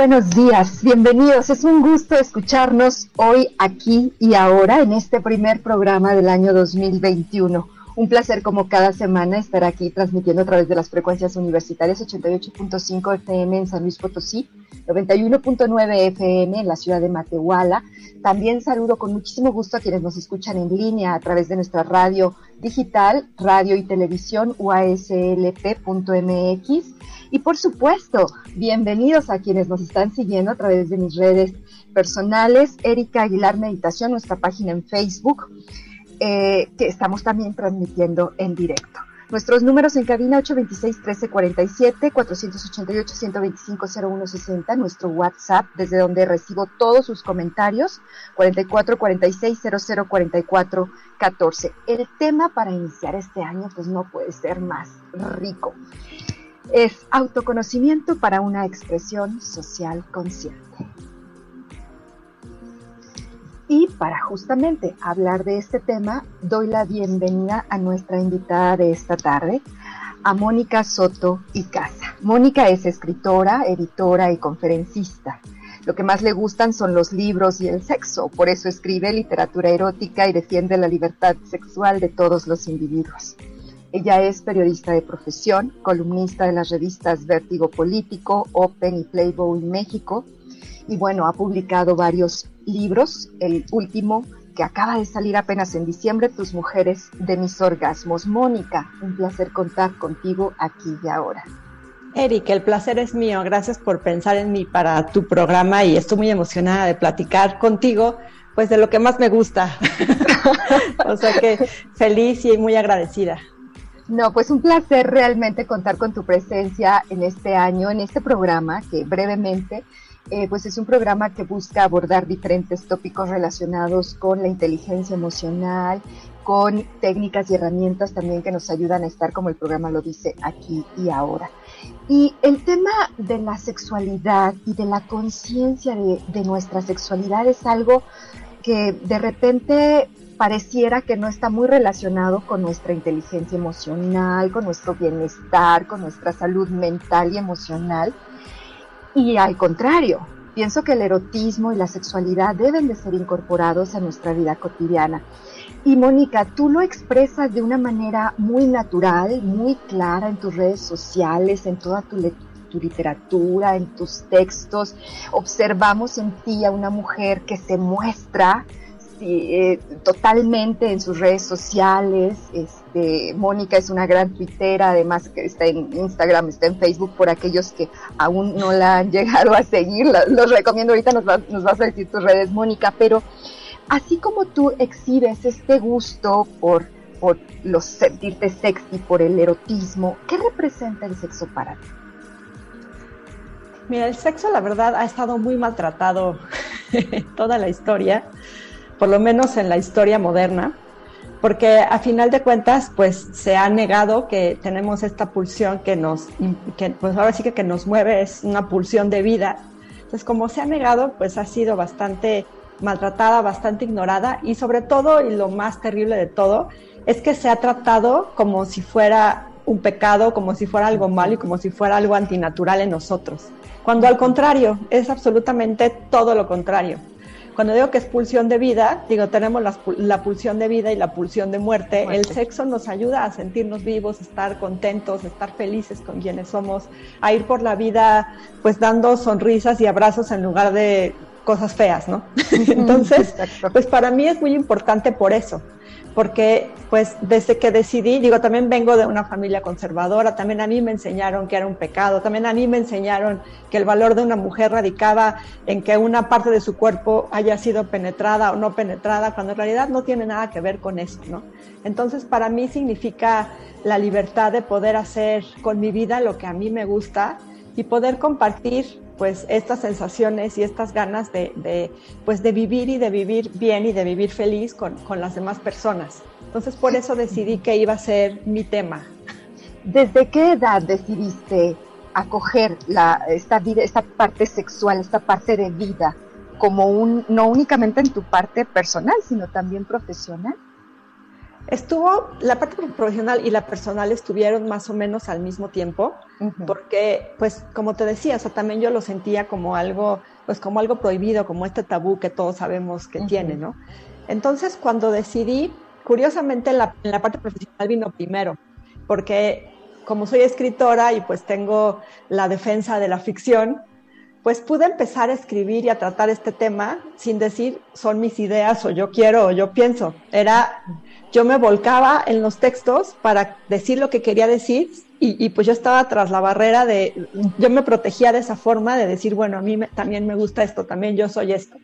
Buenos días, bienvenidos. Es un gusto escucharnos hoy, aquí y ahora en este primer programa del año 2021. Un placer como cada semana estar aquí transmitiendo a través de las frecuencias universitarias 88.5 FM en San Luis Potosí, 91.9 FM en la ciudad de Matehuala. También saludo con muchísimo gusto a quienes nos escuchan en línea a través de nuestra radio digital, radio y televisión uaslp.mx y por supuesto, bienvenidos a quienes nos están siguiendo a través de mis redes personales, Erika Aguilar Meditación, nuestra página en Facebook, eh, que estamos también transmitiendo en directo. Nuestros números en cabina 826-1347, 488-125-0160, nuestro WhatsApp, desde donde recibo todos sus comentarios, 4446-004414. El tema para iniciar este año, pues no puede ser más rico es autoconocimiento para una expresión social consciente. Y para justamente hablar de este tema, doy la bienvenida a nuestra invitada de esta tarde, a Mónica Soto y Casa. Mónica es escritora, editora y conferencista. Lo que más le gustan son los libros y el sexo, por eso escribe literatura erótica y defiende la libertad sexual de todos los individuos. Ella es periodista de profesión, columnista de las revistas Vértigo Político, Open y Playboy México. Y bueno, ha publicado varios libros. El último que acaba de salir apenas en diciembre, Tus mujeres de mis orgasmos. Mónica, un placer contar contigo aquí y ahora. Eric, el placer es mío. Gracias por pensar en mí para tu programa y estoy muy emocionada de platicar contigo, pues de lo que más me gusta. o sea que feliz y muy agradecida. No, pues un placer realmente contar con tu presencia en este año, en este programa, que brevemente, eh, pues es un programa que busca abordar diferentes tópicos relacionados con la inteligencia emocional, con técnicas y herramientas también que nos ayudan a estar, como el programa lo dice, aquí y ahora. Y el tema de la sexualidad y de la conciencia de, de nuestra sexualidad es algo que de repente pareciera que no está muy relacionado con nuestra inteligencia emocional, con nuestro bienestar, con nuestra salud mental y emocional. Y al contrario, pienso que el erotismo y la sexualidad deben de ser incorporados a nuestra vida cotidiana. Y Mónica, tú lo expresas de una manera muy natural, muy clara en tus redes sociales, en toda tu, tu literatura, en tus textos. Observamos en ti a una mujer que se muestra eh, totalmente en sus redes sociales. Este, Mónica es una gran tuitera, además que está en Instagram, está en Facebook, por aquellos que aún no la han llegado a seguir, los recomiendo, ahorita nos, nos vas a decir tus redes, Mónica, pero así como tú exhibes este gusto por, por los sentirte sexy, por el erotismo, ¿qué representa el sexo para ti? Mira, el sexo la verdad ha estado muy maltratado toda la historia por lo menos en la historia moderna, porque a final de cuentas, pues se ha negado que tenemos esta pulsión que nos, que, pues ahora sí que, que nos mueve, es una pulsión de vida. Entonces, como se ha negado, pues ha sido bastante maltratada, bastante ignorada y sobre todo, y lo más terrible de todo, es que se ha tratado como si fuera un pecado, como si fuera algo malo y como si fuera algo antinatural en nosotros. Cuando al contrario, es absolutamente todo lo contrario. Cuando digo que es pulsión de vida, digo, tenemos la, pulsión de vida y la pulsión de muerte. El sexo nos ayuda a sentirnos vivos, estar contentos, estar felices con quienes somos, a ir por la vida pues dando sonrisas y abrazos en lugar de cosas feas, ¿no? Entonces, pues para mí es muy importante por eso, porque pues desde que decidí, digo, también vengo de una familia conservadora, también a mí me enseñaron que era un pecado, también a mí me enseñaron que el valor de una mujer radicaba en que una parte de su cuerpo haya sido penetrada o no penetrada, cuando en realidad no tiene nada que ver con eso, ¿no? Entonces, para mí significa la libertad de poder hacer con mi vida lo que a mí me gusta y poder compartir pues estas sensaciones y estas ganas de, pues de vivir y de vivir bien y de vivir feliz con, las demás personas. Entonces por eso decidí que iba a ser mi tema. ¿Desde qué edad decidiste acoger la, esta vida, esta parte sexual, esta parte de vida, como un, no únicamente en tu parte personal, sino también profesional? Estuvo, la parte profesional y la personal estuvieron más o menos al mismo tiempo, porque, pues, como te decía, o también yo lo sentía como algo, pues, como algo prohibido, como este tabú que todos sabemos que tiene, ¿no? Entonces, cuando decidí, curiosamente, la, la parte profesional vino primero, porque como soy escritora y pues tengo la defensa de la ficción, pues pude empezar a escribir y a tratar este tema sin decir son mis ideas o yo quiero o yo pienso. Era yo me volcaba en los textos para decir lo que quería decir y, pues yo estaba tras la barrera de, yo me protegía de esa forma de decir, bueno, a mí también me gusta esto, también yo soy esto.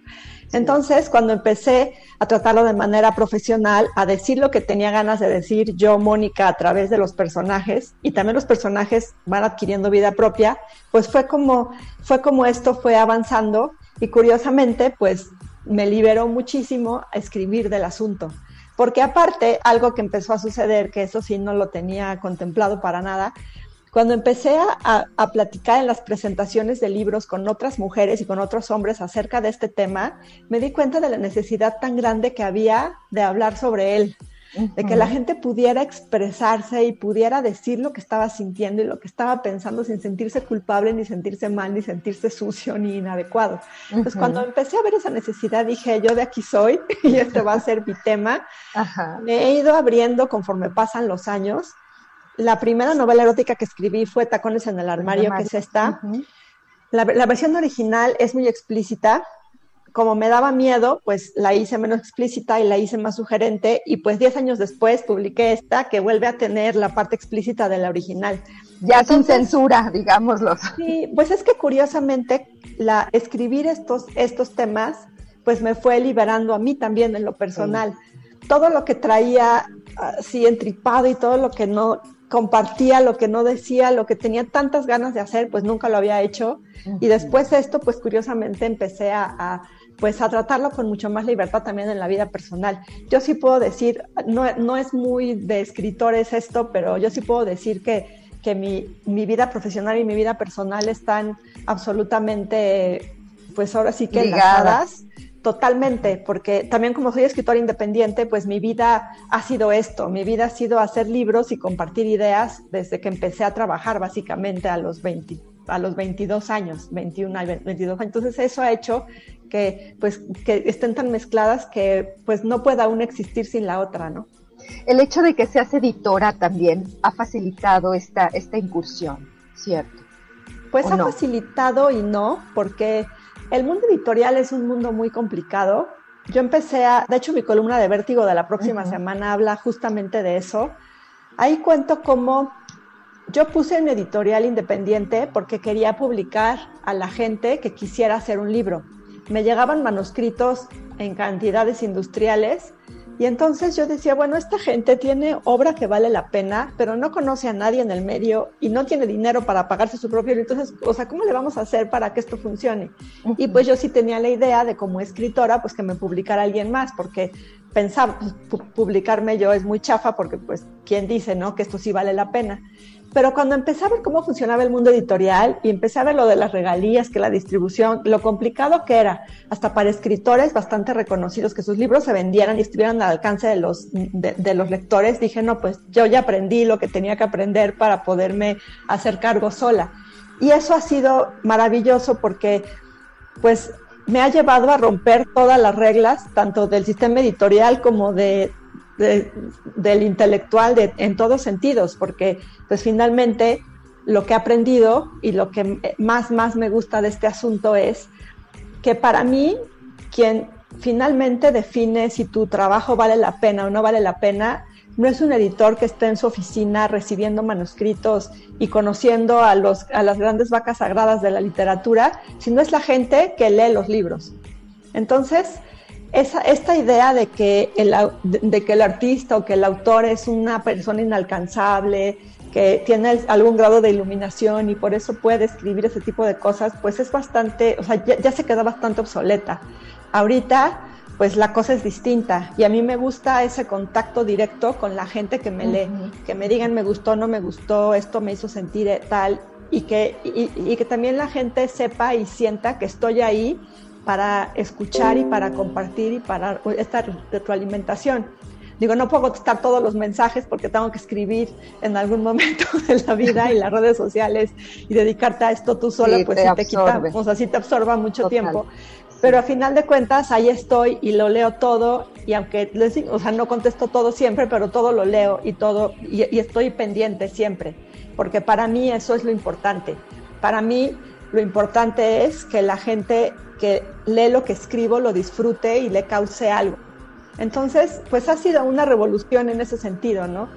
Entonces, cuando empecé a tratarlo de manera profesional, a decir lo que tenía ganas de decir yo, Mónica, a través de los personajes, y también los personajes van adquiriendo vida propia, pues fue como, fue como esto fue avanzando y curiosamente, pues me liberó muchísimo a escribir del asunto. Porque aparte, algo que empezó a suceder, que eso sí no lo tenía contemplado para nada, cuando empecé a, platicar en las presentaciones de libros con otras mujeres y con otros hombres acerca de este tema, me di cuenta de la necesidad tan grande que había de hablar sobre él de que la gente pudiera expresarse y pudiera decir lo que estaba sintiendo y lo que estaba pensando sin sentirse culpable, ni sentirse mal, ni sentirse sucio, ni inadecuado. Entonces, cuando empecé a ver esa necesidad, dije, yo de aquí soy y este va a ser mi tema. Me he ido abriendo conforme pasan los años. La primera novela erótica que escribí fue Tacones en el armario, que es esta. la, la versión original es muy explícita, como me daba miedo, pues la hice menos explícita y la hice más sugerente y pues 10 años después publiqué esta que vuelve a tener la parte explícita de la original. Ya sin censura, digámoslo. Sí, pues es que curiosamente la escribir estos, estos temas pues me fue liberando a mí también en lo personal. Todo lo que traía así entripado y todo lo que no compartía, lo que no decía, lo que tenía tantas ganas de hacer, pues nunca lo había hecho. Y después esto, pues curiosamente empecé a pues a tratarlo con mucho más libertad también en la vida personal. Yo sí puedo decir, no, no es muy de escritores esto, pero yo sí puedo decir que, que mi, mi, vida profesional y mi vida personal están absolutamente, pues ahora sí que ligadas. Totalmente, porque también como soy escritora independiente, pues mi vida ha sido esto, mi vida ha sido hacer libros y compartir ideas desde que empecé a trabajar básicamente a los 20, a los 22 años, 21 y 22 años. Entonces eso ha hecho que, pues, que estén tan mezcladas que pues no pueda una existir sin la otra, ¿no? El hecho de que seas editora también ha facilitado esta, esta incursión, ¿cierto? Pues ha facilitado y no, porque el mundo editorial es un mundo muy complicado. Yo empecé a, de hecho mi columna de vértigo de la próxima semana habla justamente de eso. Ahí cuento cómo yo puse en editorial independiente porque quería publicar a la gente que quisiera hacer un libro. Me llegaban manuscritos en cantidades industriales y entonces yo decía, bueno, esta gente tiene obra que vale la pena, pero no conoce a nadie en el medio y no tiene dinero para pagarse su propio libro. Entonces, o sea, ¿cómo le vamos a hacer para que esto funcione? Y pues yo sí tenía la idea de como escritora, pues que me publicara alguien más, porque pensaba, pues, publicarme yo es muy chafa, porque pues, ¿quién dice, no? Que esto sí vale la pena. Pero cuando empecé a ver cómo funcionaba el mundo editorial y empecé a ver lo de las regalías, que la distribución, lo complicado que era, hasta para escritores bastante reconocidos, que sus libros se vendieran y estuvieran al alcance de los, de, los lectores, dije, no, pues yo ya aprendí lo que tenía que aprender para poderme hacer cargo sola. Y eso ha sido maravilloso porque, pues, me ha llevado a romper todas las reglas, tanto del sistema editorial como de, del intelectual de, en todos sentidos, porque pues finalmente lo que he aprendido y lo que más, más me gusta de este asunto es que para mí, quien finalmente define si tu trabajo vale la pena o no vale la pena, no es un editor que esté en su oficina recibiendo manuscritos y conociendo a, los, a las grandes vacas sagradas de la literatura, sino es la gente que lee los libros. Entonces, esa, esta idea de que, el, de que el artista o que el autor es una persona inalcanzable, que tiene algún grado de iluminación y por eso puede escribir ese tipo de cosas, pues es bastante, o sea, ya, se queda bastante obsoleta. Ahorita, pues la cosa es distinta y a mí me gusta ese contacto directo con la gente que me lee, que me digan me gustó, no me gustó, esto me hizo sentir tal y que, y, que también la gente sepa y sienta que estoy ahí para escuchar y para compartir y para esta retroalimentación. Digo, no puedo contestar todos los mensajes porque tengo que escribir en algún momento de la vida y las redes sociales y dedicarte a esto tú sola, pues te, te quita, o sea, sí te absorba mucho tiempo. Pero a final de cuentas ahí estoy y lo leo todo y aunque les digo, o sea, no contesto todo siempre, pero todo lo leo y todo y, y estoy pendiente siempre, porque para mí eso es lo importante. Para mí lo importante es que la gente que lee lo que escribo lo disfrute y le cause algo. Entonces, pues ha sido una revolución en ese sentido, ¿no?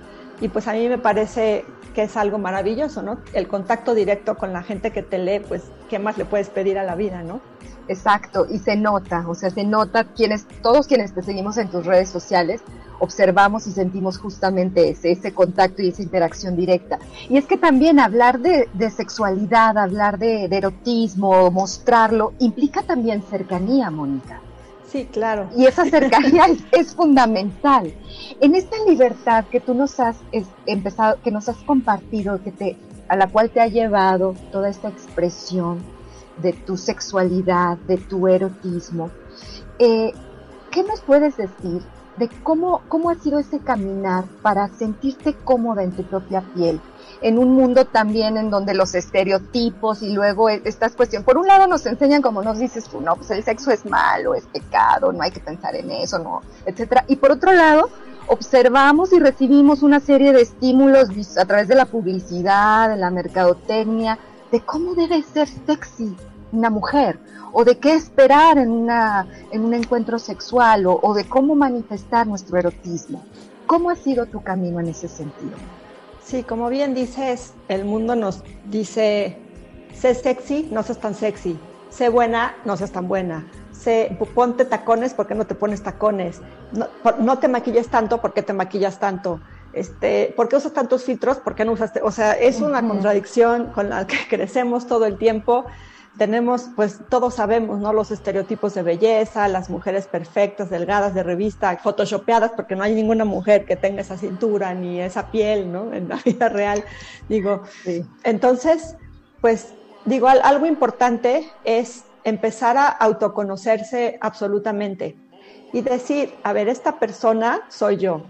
Y pues a mí me parece que es algo maravilloso, ¿no? El contacto directo con la gente que te lee, pues, ¿qué más le puedes pedir a la vida, ¿no? Exacto, y se nota, o sea, se nota quienes, todos quienes te seguimos en tus redes sociales, observamos y sentimos justamente ese, ese contacto y esa interacción directa. Y es que también hablar de, sexualidad, hablar de, de erotismo, mostrarlo, implica también cercanía, Mónica. Sí, claro. Y esa cercanía es, fundamental. En esta libertad que tú nos has empezado, que nos has compartido, que te, a la cual te ha llevado toda esta expresión de tu sexualidad, de tu erotismo, eh, ¿qué nos puedes decir de cómo, cómo ha sido ese caminar para sentirte cómoda en tu propia piel? en un mundo también en donde los estereotipos y luego e, estas cuestiones, por un lado nos enseñan como nos dices tú, no, pues el sexo es malo, es pecado, no hay que pensar en eso, no, etcétera. Y por otro lado, observamos y recibimos una serie de estímulos a través de la publicidad, de la mercadotecnia, de cómo debe ser sexy una mujer, o de qué esperar en, una, en un encuentro sexual, o, o de cómo manifestar nuestro erotismo. ¿Cómo ha sido tu camino en ese sentido? Sí, como bien dices, el mundo nos dice, sé sexy, no seas tan sexy, sé buena, no seas tan buena, sé, ponte tacones, ¿por qué no te pones tacones? No, te maquilles tanto, ¿por qué te maquillas tanto? Este, ¿Por qué usas tantos filtros? ¿Por qué no usaste? O sea, es una contradicción con la que crecemos todo el tiempo tenemos, pues todos sabemos, ¿no? Los estereotipos de belleza, las mujeres perfectas, delgadas de revista, photoshopeadas, porque no hay ninguna mujer que tenga esa cintura ni esa piel, ¿no? En la vida real. Digo, entonces, pues digo, algo importante es empezar a autoconocerse absolutamente y decir, a ver, esta persona soy yo.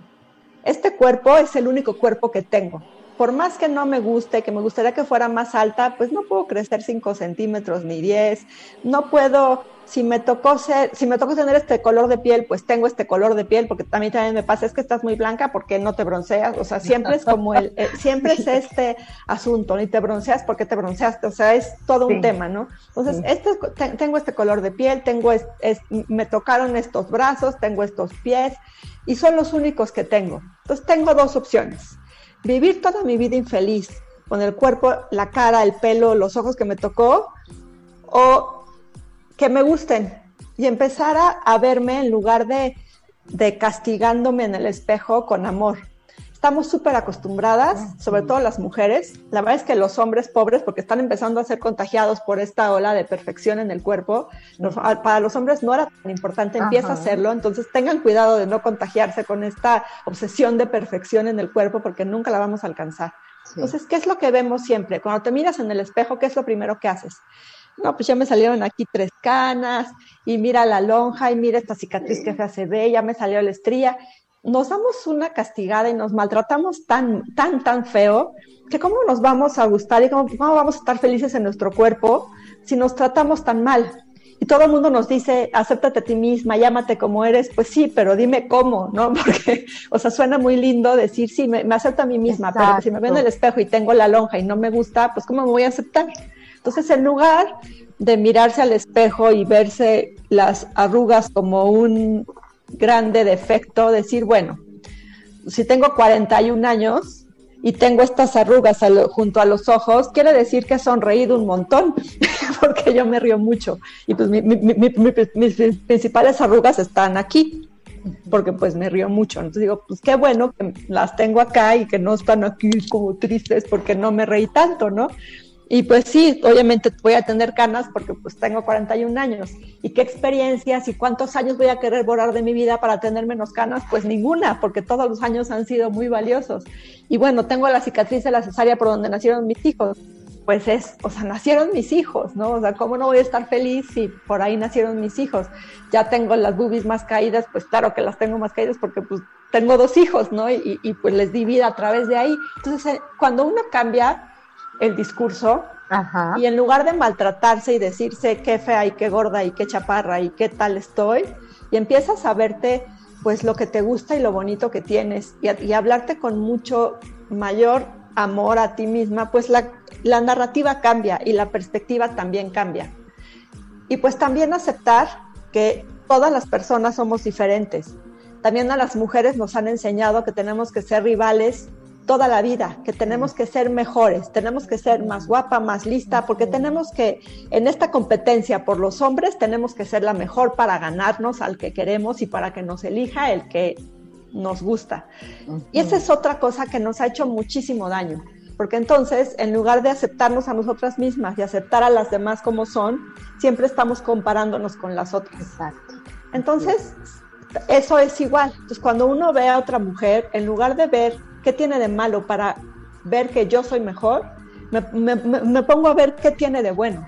Este cuerpo es el único cuerpo que tengo por más que no me guste, que me gustaría que fuera más alta, pues no puedo crecer 5 centímetros ni 10, no puedo, si me tocó ser, si me tocó tener este color de piel, pues tengo este color de piel, porque también también me pasa, es que estás muy blanca porque no te bronceas, o sea, siempre es como el, eh, siempre es este asunto, ni te bronceas porque te bronceaste, o sea, es todo un tema, ¿no? Entonces, este, tengo este color de piel, tengo, me tocaron estos brazos, tengo estos pies, y son los únicos que tengo. Entonces, tengo dos opciones vivir toda mi vida infeliz con el cuerpo, la cara, el pelo, los ojos que me tocó, o que me gusten y empezar a, verme en lugar de, de castigándome en el espejo con amor estamos súper acostumbradas, sobre todo las mujeres. La verdad es que los hombres pobres, porque están empezando a ser contagiados por esta ola de perfección en el cuerpo, para los hombres no era tan importante, empieza a hacerlo, entonces tengan cuidado de no contagiarse con esta obsesión de perfección en el cuerpo, porque nunca la vamos a alcanzar. Entonces, ¿qué es lo que vemos siempre? Cuando te miras en el espejo, ¿qué es lo primero que haces? No, pues ya me salieron aquí tres canas, y mira la lonja, y mira esta cicatriz que se ve, ya me salió la estría nos damos una castigada y nos maltratamos tan, tan, tan feo, que cómo nos vamos a gustar y cómo, vamos a estar felices en nuestro cuerpo si nos tratamos tan mal. Y todo el mundo nos dice, acéptate a ti misma, llámate como eres. Pues sí, pero dime cómo, ¿no? Porque, o sea, suena muy lindo decir, sí, me, acepto a mí misma, pero si me veo en el espejo y tengo la lonja y no me gusta, pues ¿cómo me voy a aceptar? Entonces, en lugar de mirarse al espejo y verse las arrugas como un grande defecto, decir, bueno, si tengo 41 años y tengo estas arrugas junto a los ojos, quiere decir que he sonreído un montón, porque yo me río mucho. Y pues mis principales arrugas están aquí, porque pues me río mucho. Entonces digo, pues qué bueno que las tengo acá y que no están aquí como tristes porque no me reí tanto, ¿no? Y pues sí, obviamente voy a tener canas porque pues tengo 41 años. ¿Y qué experiencias y cuántos años voy a querer borrar de mi vida para tener menos canas? Pues ninguna, porque todos los años han sido muy valiosos. Y bueno, tengo la cicatriz de la cesárea por donde nacieron mis hijos. Pues es, o sea, nacieron mis hijos, ¿no? O sea, ¿cómo no voy a estar feliz si por ahí nacieron mis hijos? Ya tengo las boobies más caídas, pues claro que las tengo más caídas porque pues tengo dos hijos, ¿no? Y, y pues les di vida a través de ahí. Entonces, eh, cuando uno cambia el discurso y en lugar de maltratarse y decirse qué fea y qué gorda y qué chaparra y qué tal estoy, y empiezas a verte pues lo que te gusta y lo bonito que tienes y, hablarte con mucho mayor amor a ti misma, pues la, la narrativa cambia y la perspectiva también cambia. Y pues también aceptar que todas las personas somos diferentes. También a las mujeres nos han enseñado que tenemos que ser rivales toda la vida, que tenemos que ser mejores, tenemos que ser más guapa, más lista, porque tenemos que, en esta competencia por los hombres, tenemos que ser la mejor para ganarnos al que queremos y para que nos elija el que nos gusta. Y esa es otra cosa que nos ha hecho muchísimo daño, porque entonces, en lugar de aceptarnos a nosotras mismas y aceptar a las demás como son, siempre estamos comparándonos con las otras. Exacto. Entonces, eso es igual. Entonces, cuando uno ve a otra mujer, en lugar de ver ¿Qué tiene de malo para ver que yo soy mejor? Me, pongo a ver qué tiene de bueno.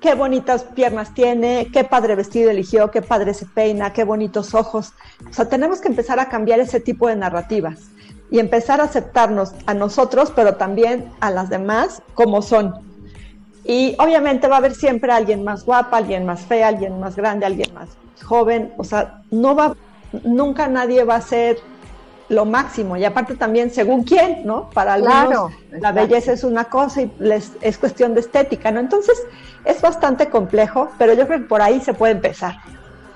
Qué bonitas piernas tiene, qué padre vestido eligió, qué padre se peina, qué bonitos ojos. O sea, tenemos que empezar a cambiar ese tipo de narrativas y empezar a aceptarnos a nosotros, pero también a las demás como son. Y obviamente va a haber siempre alguien más guapa, alguien más fea, alguien más grande, alguien más joven. O sea, no va, nunca nadie va a ser lo máximo y aparte también según quién, ¿no? Para algunos la belleza es una cosa y les, es cuestión de estética, ¿no? Entonces es bastante complejo, pero yo creo que por ahí se puede empezar.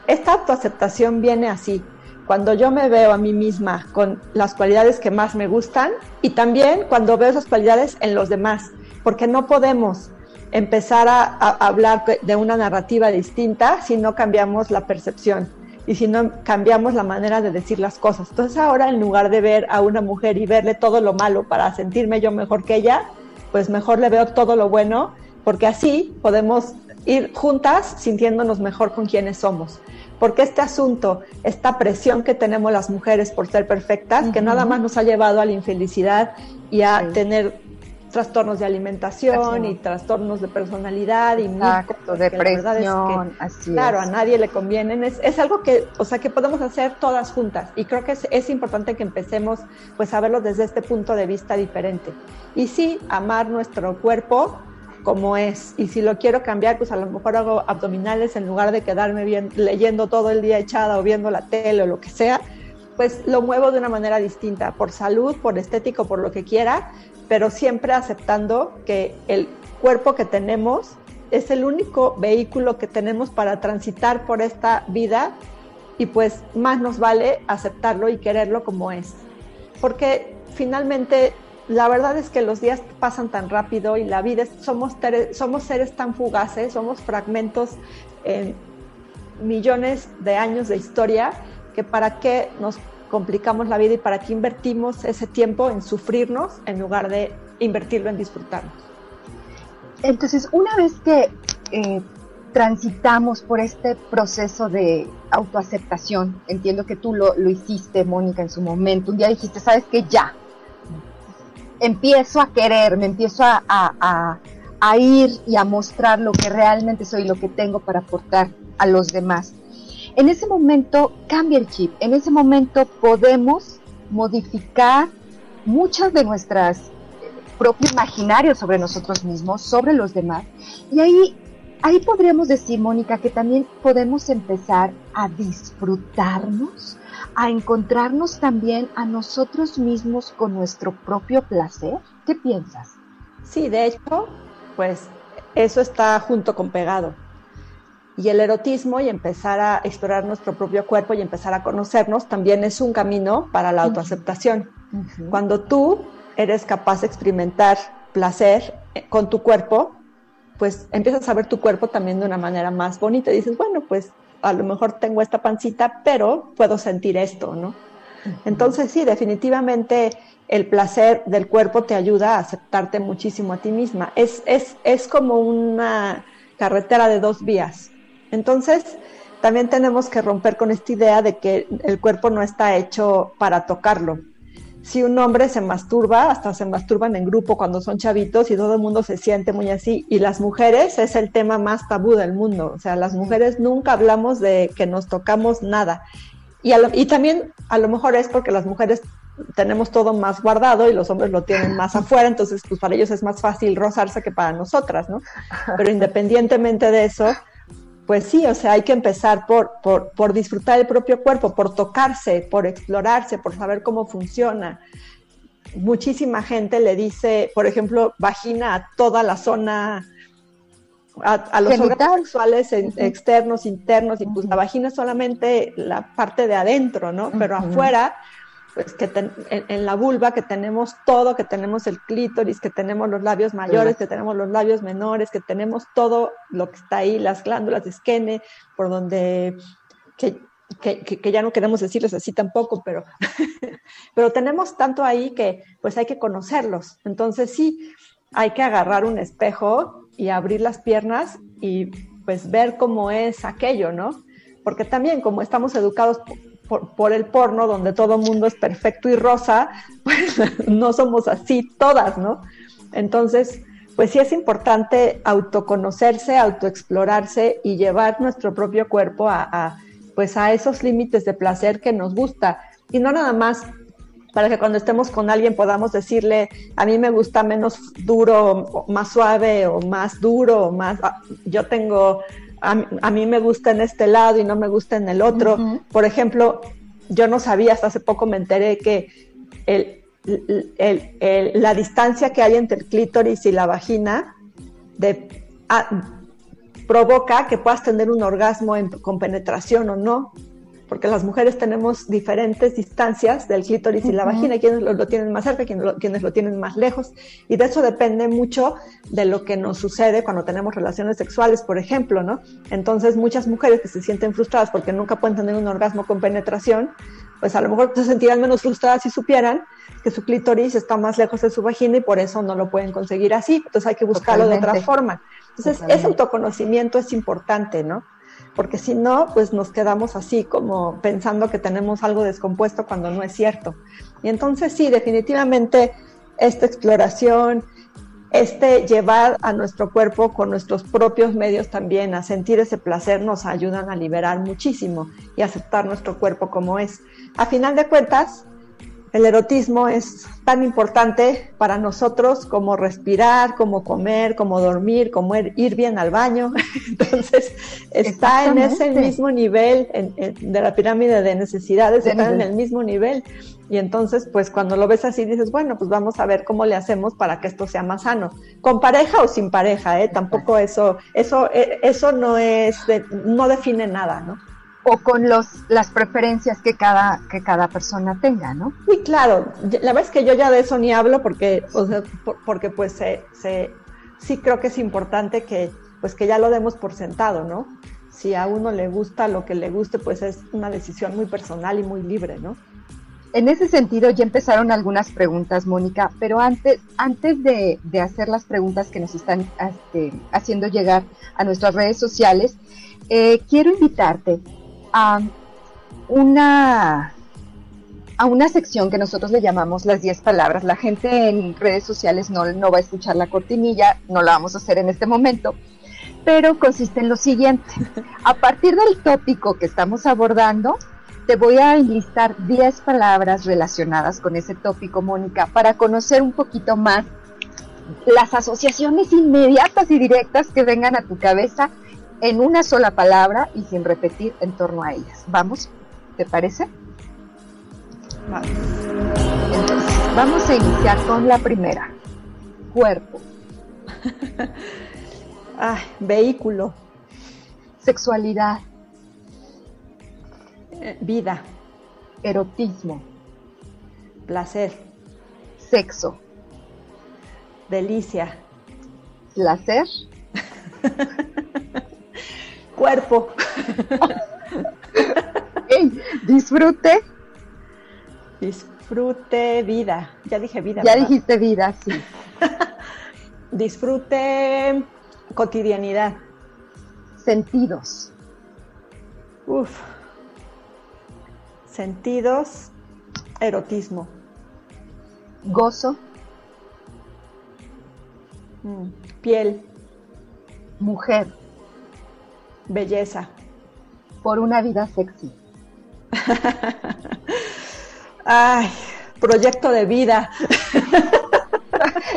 Esta autoaceptación viene así, cuando yo me veo a mí misma con las cualidades que más me gustan y también cuando veo esas cualidades en los demás, porque no podemos empezar a hablar de una narrativa distinta si no cambiamos la percepción y si no cambiamos la manera de decir las cosas. Entonces ahora en lugar de ver a una mujer y verle todo lo malo para sentirme yo mejor que ella, pues mejor le veo todo lo bueno, porque así podemos ir juntas sintiéndonos mejor con quienes somos. Porque este asunto, esta presión que tenemos las mujeres por ser perfectas, que nada más nos ha llevado a la infelicidad y a tener trastornos de alimentación y trastornos de personalidad y Exacto, depresión, así claro, a nadie le convienen. Es, es, algo que, o sea, que podemos hacer todas juntas y creo que es, es, importante que empecemos pues a verlo desde este punto de vista diferente. Y sí, amar nuestro cuerpo como es. Y si lo quiero cambiar, pues a lo mejor hago abdominales en lugar de quedarme bien leyendo todo el día echada o viendo la tele o lo que sea, pues lo muevo de una manera distinta, por salud, por estético, por lo que quiera, pero siempre aceptando que el cuerpo que tenemos es el único vehículo que tenemos para transitar por esta vida y pues más nos vale aceptarlo y quererlo como es. Porque finalmente la verdad es que los días pasan tan rápido y la vida somos, somos seres tan fugaces, somos fragmentos en millones de años de historia que para qué nos complicamos la vida y para qué invertimos ese tiempo en sufrirnos en lugar de invertirlo en disfrutarnos. Entonces, una vez que eh, transitamos por este proceso de autoaceptación, entiendo que tú lo, hiciste, Mónica, en su momento, un día dijiste, sabes que ya, empiezo a querer, me empiezo a, a ir y a mostrar lo que realmente soy, lo que tengo para aportar a los demás en ese momento cambia el chip, en ese momento podemos modificar muchas de nuestras propio imaginario sobre nosotros mismos, sobre los demás. Y ahí, ahí podríamos decir, Mónica, que también podemos empezar a disfrutarnos, a encontrarnos también a nosotros mismos con nuestro propio placer. ¿Qué piensas? Sí, de hecho, pues eso está junto con pegado. Y el erotismo y empezar a explorar nuestro propio cuerpo y empezar a conocernos también es un camino para la autoaceptación. Cuando tú eres capaz de experimentar placer eh, con tu cuerpo, pues empiezas a ver tu cuerpo también de una manera más bonita y dices, bueno, pues a lo mejor tengo esta pancita, pero puedo sentir esto, ¿no? Entonces sí, definitivamente el placer del cuerpo te ayuda a aceptarte muchísimo a ti misma. Es, es, es como una carretera de dos vías. Entonces, también tenemos que romper con esta idea de que el cuerpo no está hecho para tocarlo. Si un hombre se masturba, hasta se masturban en grupo cuando son chavitos y todo el mundo se siente muy así. Y las mujeres es el tema más tabú del mundo. O sea, las mujeres nunca hablamos de que nos tocamos nada. Y, y también a lo mejor es porque las mujeres tenemos todo más guardado y los hombres lo tienen más afuera, entonces pues para ellos es más fácil rozarse que para nosotras, ¿no? Pero independientemente de eso, pues sí, o sea, hay que empezar por, por, por disfrutar el propio cuerpo, por tocarse, por explorarse, por saber cómo funciona. Muchísima gente le dice, por ejemplo, vagina a toda la zona a, los órganos sexuales externos, internos, y pues la vagina es solamente la parte de adentro, ¿no? Pero afuera pues que en, la vulva que tenemos todo, que tenemos el clítoris, que tenemos los labios mayores, que tenemos los labios menores, que tenemos todo lo que está ahí, las glándulas de esquene, por donde, que, que, que ya no queremos decirles así tampoco, pero, pero tenemos tanto ahí que pues hay que conocerlos. Entonces sí, hay que agarrar un espejo y abrir las piernas y pues ver cómo es aquello, ¿no? Porque también como estamos educados por, el porno, donde todo mundo es perfecto y rosa, pues no somos así todas, ¿no? Entonces, pues sí es importante autoconocerse, autoexplorarse y llevar nuestro propio cuerpo a, pues a esos límites de placer que nos gusta. Y no nada más para que cuando estemos con alguien podamos decirle, a mí me gusta menos duro, más suave o más duro, o más... Ah, yo tengo a, mí me gusta en este lado y no me gusta en el otro. Por ejemplo, yo no sabía, hasta hace poco me enteré que la distancia que hay entre el clítoris y la vagina de, ah, provoca que puedas tener un orgasmo con penetración o no porque las mujeres tenemos diferentes distancias del clítoris y la vagina, quienes lo, tienen más cerca, quienes lo, quienes lo tienen más lejos, y de eso depende mucho de lo que nos sucede cuando tenemos relaciones sexuales, por ejemplo, ¿no? Entonces, muchas mujeres que se sienten frustradas porque nunca pueden tener un orgasmo con penetración, pues a lo mejor se sentirán menos frustradas si supieran que su clítoris está más lejos de su vagina y por eso no lo pueden conseguir así. Entonces hay que buscarlo de otra forma. Entonces, ese autoconocimiento es importante, ¿no? Porque si no, pues nos quedamos así como pensando que tenemos algo descompuesto cuando no es cierto. Y entonces sí, definitivamente esta exploración, este llevar a nuestro cuerpo con nuestros propios medios también a sentir ese placer nos ayudan a liberar muchísimo y aceptar nuestro cuerpo como es. A final de cuentas, el erotismo es tan importante para nosotros como respirar, como comer, como dormir, como ir bien al baño. Entonces, está en ese mismo nivel de la pirámide de necesidades, está en el mismo nivel. Y entonces, pues cuando lo ves así, dices, bueno, pues vamos a ver cómo le hacemos para que esto sea más sano. Con pareja o sin pareja, ¿eh? Tampoco eso, eso, eh, eso no es, no define nada, ¿no? O con los, las preferencias que cada, que cada persona tenga, ¿no? Sí, claro. La verdad es que yo ya de eso ni hablo porque, o sea, porque pues se, se, sí creo que es importante que, pues que ya lo demos por sentado, ¿no? Si a uno le gusta lo que le guste, pues es una decisión muy personal y muy libre, ¿no? En ese sentido ya empezaron algunas preguntas, Mónica, pero antes, antes de, de hacer las preguntas que nos están este, haciendo llegar a nuestras redes sociales, eh, quiero invitarte a una, a una sección que nosotros le llamamos las 10 palabras. La gente en redes sociales no, no va a escuchar la cortinilla, no la vamos a hacer en este momento, pero consiste en lo siguiente. A partir del tópico que estamos abordando, te voy a enlistar 10 palabras relacionadas con ese tópico, Mónica, para conocer un poquito más las asociaciones inmediatas y directas que vengan a tu cabeza en una sola palabra y sin repetir en torno a ellas. ¿Vamos? ¿Te parece? Vamos. Entonces, vamos a iniciar con la primera. Cuerpo. Ah, vehículo. Sexualidad. Eh, vida. Erotismo. Placer. Sexo. Delicia. Placer. Cuerpo. Disfrute. Disfrute vida. Ya dije vida. Ya dijiste vida, sí. Disfrute cotidianidad. Sentidos. Uf. Sentidos. Erotismo. Gozo. Mm, piel. Mujer. Belleza. Por una vida sexy. Ay, proyecto de vida.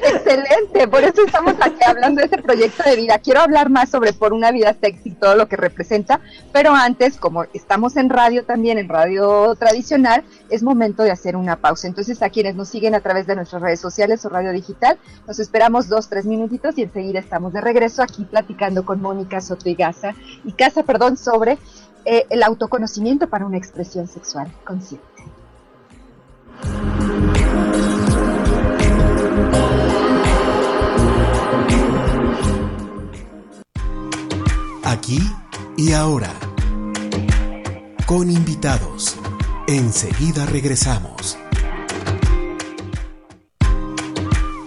Excelente, por eso estamos aquí hablando de ese proyecto de vida. Quiero hablar más sobre Por una vida sexy, todo lo que representa, pero antes, como estamos en radio también, en radio tradicional, es momento de hacer una pausa. Entonces, a quienes nos siguen a través de nuestras redes sociales o radio digital, nos esperamos dos, tres minutitos y enseguida estamos de regreso aquí platicando con Mónica Soto y Casa, y Casa, perdón, sobre eh, el autoconocimiento para una expresión sexual consciente. Aquí y ahora. Con invitados. Enseguida regresamos.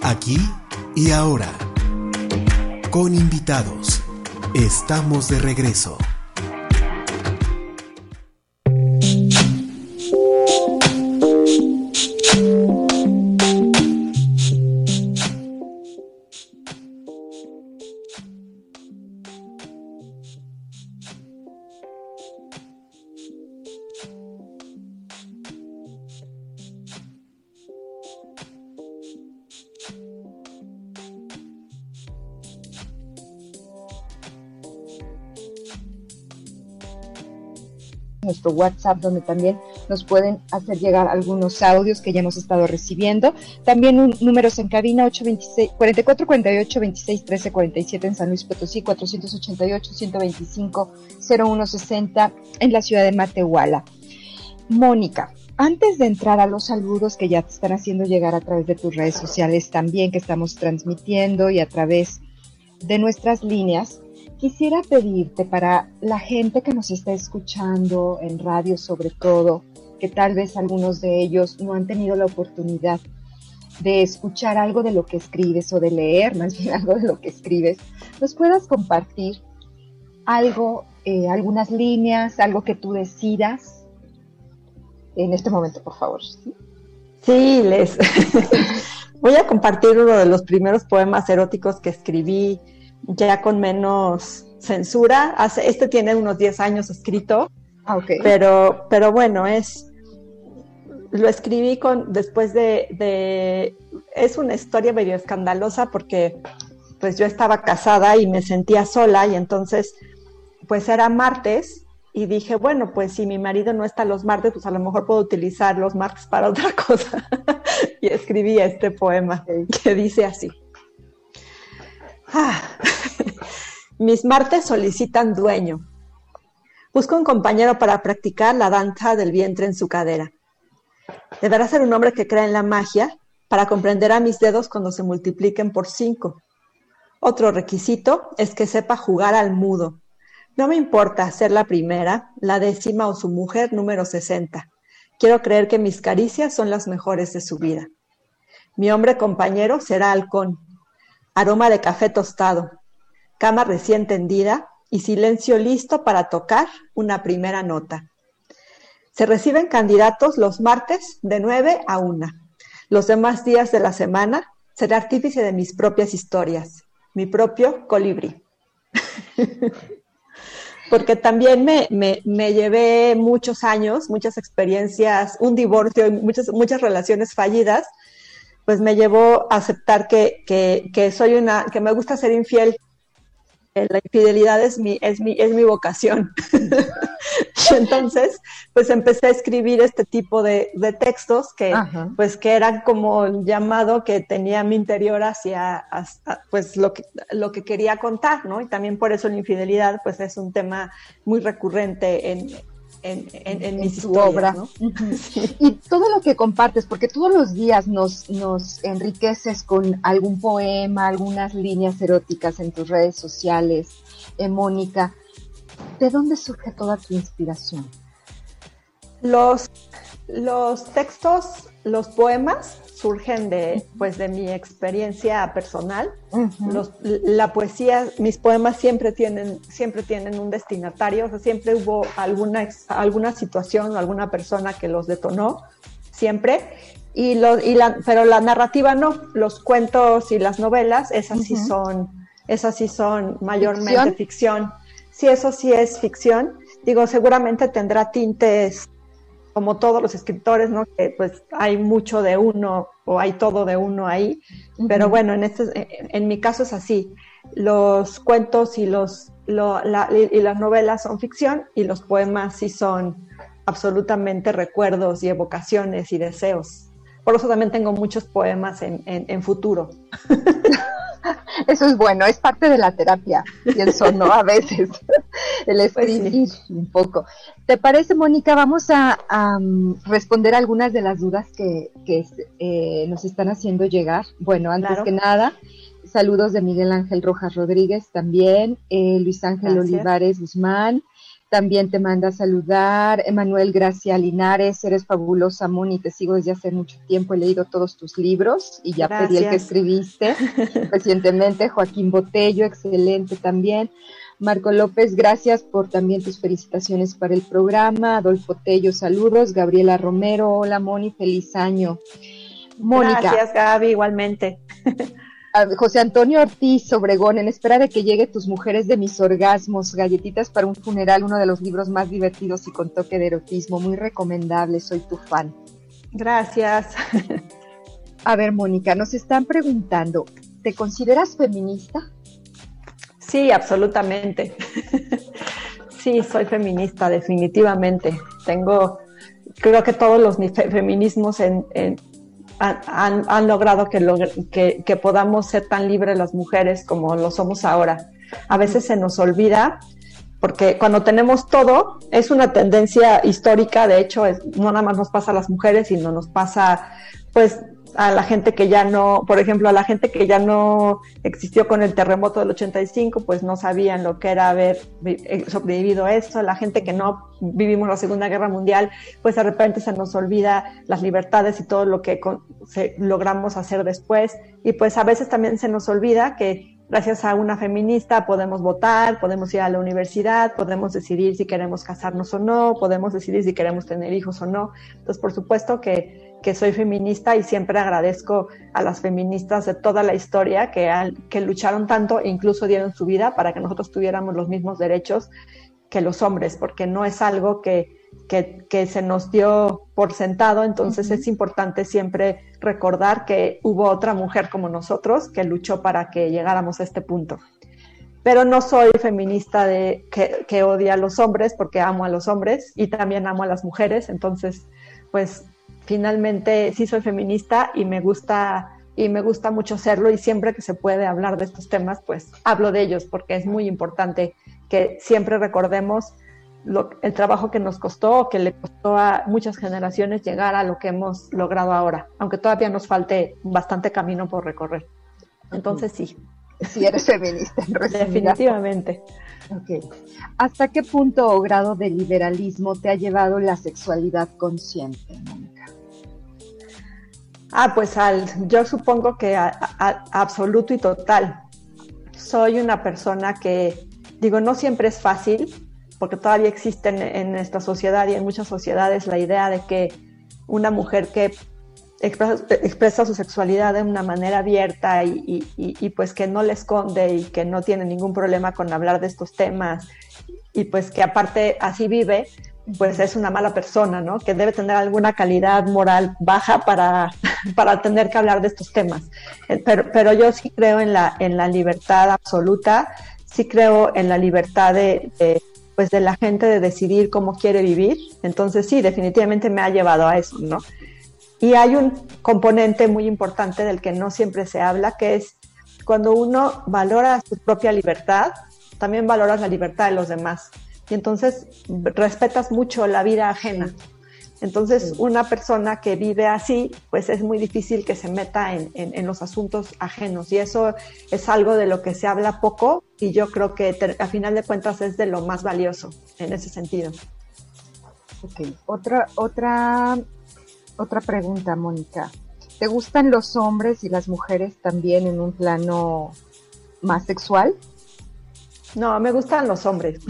Aquí y ahora. Con invitados. Estamos de regreso. WhatsApp, donde también nos pueden hacer llegar algunos audios que ya hemos estado recibiendo. También un, números en cabina 826, 44 48 26 13 47 en San Luis Potosí, 488 125 0160 en la ciudad de Matehuala. Mónica, antes de entrar a los saludos que ya te están haciendo llegar a través de tus redes sociales también que estamos transmitiendo y a través de nuestras líneas, quisiera pedirte para la gente que nos está escuchando en radio sobre todo, que tal vez algunos de ellos no han tenido la oportunidad de escuchar algo de lo que escribes o de leer más bien algo de lo que escribes, nos puedas compartir algo, eh, algunas líneas, algo que tú decidas en este momento, por favor. Sí, les voy a compartir uno de los primeros poemas eróticos que escribí ya con menos censura. Hace, este tiene unos 10 años escrito, ah, okay. pero, pero bueno, es lo escribí con después de, de, es una historia medio escandalosa porque pues yo estaba casada y me sentía sola y entonces pues era martes y dije, bueno, pues si mi marido no está los martes, pues a lo mejor puedo utilizar los martes para otra cosa. y escribí este poema que dice así. Ah. Mis martes solicitan dueño. Busco un compañero para practicar la danza del vientre en su cadera. Deberá ser un hombre que crea en la magia para comprender a mis dedos cuando se multipliquen por cinco. Otro requisito es que sepa jugar al mudo. No me importa ser la primera, la décima o su mujer número 60. Quiero creer que mis caricias son las mejores de su vida. Mi hombre compañero será halcón, aroma de café tostado, cama recién tendida y silencio listo para tocar una primera nota. Se reciben candidatos los martes de 9 a 1. Los demás días de la semana seré artífice de mis propias historias, mi propio colibrí. Porque también me, me, me, llevé muchos años, muchas experiencias, un divorcio y muchas, muchas relaciones fallidas, pues me llevó a aceptar que, que, que soy una, que me gusta ser infiel la infidelidad es mi, es mi, es mi vocación. Entonces, pues empecé a escribir este tipo de, textos que, pues, que eran como el llamado que tenía mi interior hacia, pues, lo que, lo que quería contar, ¿no? Y también por eso la infidelidad, pues, es un tema muy recurrente en, en, en, mis obra. Y todo lo que compartes, porque todos los días nos, nos enriqueces con algún poema, algunas líneas eróticas en tus redes sociales, eh, Mónica, ¿de dónde surge toda tu inspiración? Los, los textos, los poemas surgen de, pues, de mi experiencia personal. la poesía, mis poemas siempre tienen, siempre tienen un destinatario, o sea, siempre hubo alguna, alguna situación o alguna persona que los detonó, siempre. Y, lo, y la, pero la narrativa no, los cuentos y las novelas, esas sí son, esas sí son mayormente ficción. Sí, eso sí es ficción. Digo, seguramente tendrá tintes como todos los escritores, ¿no? Que pues hay mucho de uno o hay todo de uno ahí, pero bueno, en, este, en mi caso es así. Los cuentos y, los, y las novelas son ficción y los poemas sí son absolutamente recuerdos y evocaciones y deseos. Por eso también tengo muchos poemas en, en futuro. Eso es bueno, es parte de la terapia, pienso, ¿no? A veces, el pues escribir un poco. ¿Te parece, Mónica? Vamos a, mm, responder algunas de las dudas que, eh, nos están haciendo llegar. Bueno, antes que nada, saludos de Miguel Ángel Rojas Rodríguez también, eh, Luis Ángel Olivares Guzmán, también te manda a saludar Emanuel Gracia Linares, eres fabulosa, Moni, te sigo desde hace mucho tiempo, he leído todos tus libros y ya pedí el que escribiste recientemente. Joaquín Botello, excelente también. Marco López, gracias por también tus felicitaciones para el programa. Adolfo Tello, saludos. Gabriela Romero, hola Moni, feliz año. Mónica. Gracias, Gaby, igualmente. José Antonio Ortiz Obregón, en espera de que llegue tus mujeres de mis orgasmos, galletitas para un funeral, uno de los libros más divertidos y con toque de erotismo, muy recomendable, soy tu fan. Gracias. A ver, Mónica, nos están preguntando, ¿te consideras feminista? Sí, absolutamente. sí, soy feminista, definitivamente. Tengo, creo que todos los feminismos en, han, logrado que, que, podamos ser tan libres las mujeres como lo somos ahora. A veces se nos olvida porque cuando tenemos todo, es una tendencia histórica, de hecho, no nada más nos pasa a las mujeres, sino nos pasa pues a la gente que ya no, por ejemplo, a la gente que ya no existió con el terremoto del 85, pues no sabían lo que era haber eh, sobrevivido eso, la gente que no vivimos la Segunda Guerra Mundial, pues de repente se nos olvida las libertades y todo lo que logramos hacer después, y pues a veces también se nos olvida que gracias a una feminista podemos votar, podemos ir a la universidad, podemos decidir si queremos casarnos o no, podemos decidir si queremos tener hijos o no. Entonces, por supuesto que que soy feminista y siempre agradezco a las feministas de toda la historia que, que lucharon tanto e incluso dieron su vida para que nosotros tuviéramos los mismos derechos que los hombres, porque no es algo que, que, se nos dio por sentado, entonces es importante siempre recordar que hubo otra mujer como nosotros que luchó para que llegáramos a este punto. Pero no soy feminista de que, que odia a los hombres porque amo a los hombres y también amo a las mujeres, entonces pues finalmente sí soy feminista y me gusta y me gusta mucho serlo y siempre que se puede hablar de estos temas, pues hablo de ellos porque es muy importante que siempre recordemos el trabajo que nos costó, que le costó a muchas generaciones llegar a lo que hemos logrado ahora, aunque todavía nos falte bastante camino por recorrer. Entonces sí. Sí, eres feminista. Definitivamente. Okay. ¿Hasta qué punto o grado de liberalismo te ha llevado la sexualidad consciente, Mónica? Ah, pues al, yo supongo que a, absoluto y total. Soy una persona que, digo, no siempre es fácil, porque todavía existe en, nuestra sociedad y en muchas sociedades la idea de que una mujer que expresa, su sexualidad de una manera abierta y, y, pues que no le esconde y que no tiene ningún problema con hablar de estos temas y pues que aparte así vive, pues es una mala persona, ¿no? Que debe tener alguna calidad moral baja para, para tener que hablar de estos temas. Eh, pero, pero yo sí creo en la, en la libertad absoluta. sí creo en la libertad de, pues de la gente de decidir cómo quiere vivir. Entonces sí, definitivamente me ha llevado a eso, ¿no? Y hay un componente muy importante del que no siempre se habla, que es cuando uno valora su propia libertad, también valoras la libertad de los demás. Y entonces respetas mucho la vida ajena. Entonces, una persona que vive así, pues es muy difícil que se meta en, los asuntos ajenos. Y eso es algo de lo que se habla poco y yo creo que a final de cuentas es de lo más valioso en ese sentido. Ok, otra, otra, otra pregunta, Mónica. ¿Te gustan los hombres y las mujeres también en un plano más sexual? No, me gustan los hombres.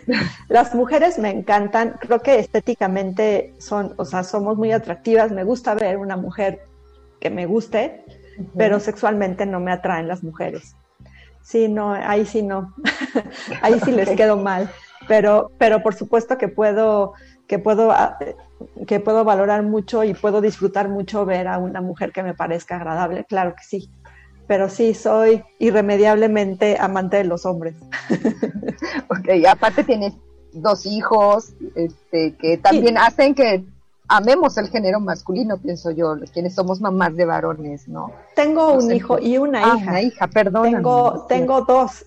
Las mujeres me encantan. Creo que estéticamente son, o sea, somos muy atractivas. Me gusta ver una mujer que me guste, pero sexualmente no me atraen las mujeres. Sí, no, ahí sí no. ahí sí les quedo mal. Pero, pero por supuesto que puedo, que puedo, ah, que puedo valorar mucho y puedo disfrutar mucho ver a una mujer que me parezca agradable. Claro que sí pero sí soy irremediablemente amante de los hombres. ok, aparte tienes dos hijos, este, que también hacen que amemos el género masculino, pienso yo, quienes somos mamás de varones, ¿no? Tengo un hijo y una ah, hija. Una hija, perdón. Tengo, tengo dos,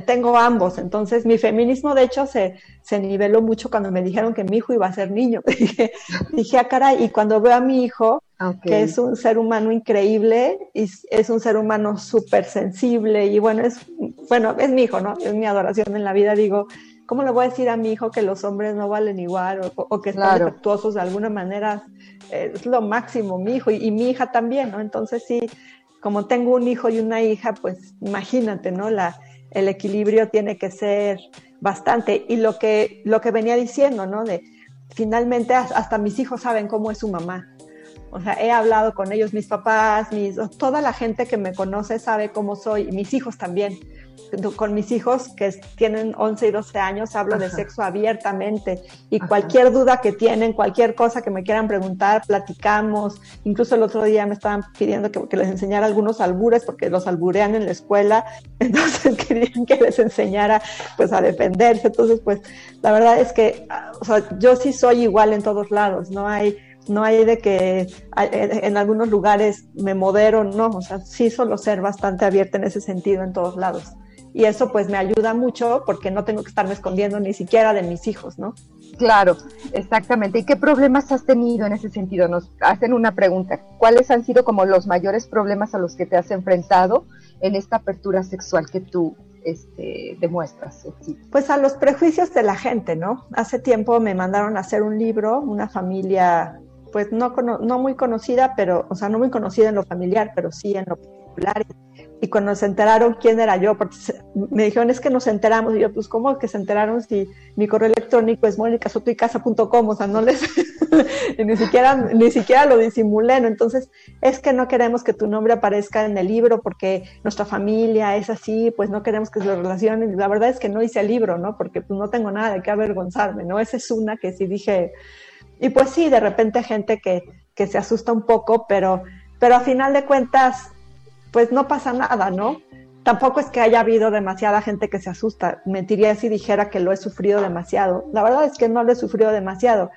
tengo ambos. Entonces, mi feminismo, de hecho, se, se niveló mucho cuando me dijeron que mi hijo iba a ser niño. dije, dije, ah, caray, y cuando veo a mi hijo, que es un ser humano increíble, y es un ser humano súper sensible, y bueno, es, bueno, es mi hijo, ¿no? Es mi adoración en la vida. Digo, ¿cómo le voy a decir a mi hijo que los hombres no valen igual o, que están defectuosos de alguna manera? es lo máximo, mi hijo, y, y mi hija también, ¿no? Entonces, sí, como tengo un hijo y una hija, pues imagínate, ¿no? La, el equilibrio tiene que ser bastante. Y lo que, lo que venía diciendo, ¿no? De finalmente hasta mis hijos saben cómo es su mamá. O sea, he hablado con ellos, mis papás, mis, toda la gente que me conoce sabe cómo soy, mis hijos también con mis hijos que tienen 11 y 12 años, hablo de sexo abiertamente. Y cualquier duda que tienen, cualquier cosa que me quieran preguntar, platicamos. Incluso el otro día me estaban pidiendo que, les enseñara algunos albures porque los alburean en la escuela, entonces querían que les enseñara pues a defenderse. Entonces, pues la verdad es que, o sea, yo sí soy igual en todos lados, no hay no hay de que en algunos lugares me modero, no, o sea, sí suelo ser bastante abierta en ese sentido en todos lados y eso pues me ayuda mucho porque no tengo que estarme escondiendo ni siquiera de mis hijos, ¿no? Claro, exactamente. ¿Y qué problemas has tenido en ese sentido? Nos hacen una pregunta. ¿Cuáles han sido como los mayores problemas a los que te has enfrentado en esta apertura sexual que tú este, demuestras? Pues a los prejuicios de la gente, ¿no? Hace tiempo me mandaron a hacer un libro, una familia, pues no, no muy conocida, pero, o sea, no muy conocida en lo familiar, pero sí en lo popular y cuando se enteraron quién era yo, porque me dijeron, es que nos enteramos, y yo, pues, ¿cómo que se enteraron si mi correo electrónico es monicasotoicasa.com? O sea, no les, ni siquiera, ni siquiera lo disimulé, ¿no? Entonces, es que no queremos que tu nombre aparezca en el libro porque nuestra familia es así, pues no queremos que se lo relacionen. La verdad es que no hice el libro, ¿no? Porque pues no tengo nada de qué avergonzarme, ¿no? Esa es una que sí dije, y pues sí, de repente gente que, que se asusta un poco, pero, pero a final de cuentas, pues no pasa nada, ¿no? Tampoco es que haya habido demasiada gente que se asusta. Mentiría si dijera que lo he sufrido demasiado. La verdad es que no lo he sufrido demasiado.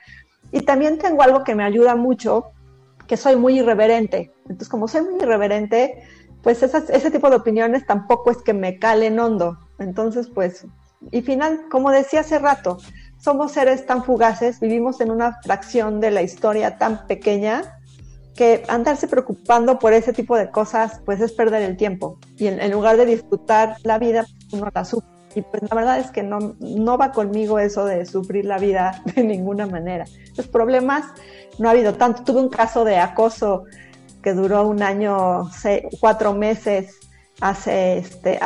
Y también tengo algo que me ayuda mucho, que soy muy irreverente. Entonces, como soy muy irreverente, pues ese tipo de opiniones tampoco es que me calen hondo. Entonces, pues, y final, como decía hace rato, somos seres tan fugaces, vivimos en una fracción de la historia tan pequeña que andarse preocupando por ese tipo de cosas, pues es perder el tiempo. Y en, lugar de disfrutar la vida, uno la sufre. Y pues la verdad es que no, no va conmigo eso de sufrir la vida de ninguna manera. Los problemas no ha habido tanto. Tuve un caso de acoso que duró un año, cuatro meses, hace, este,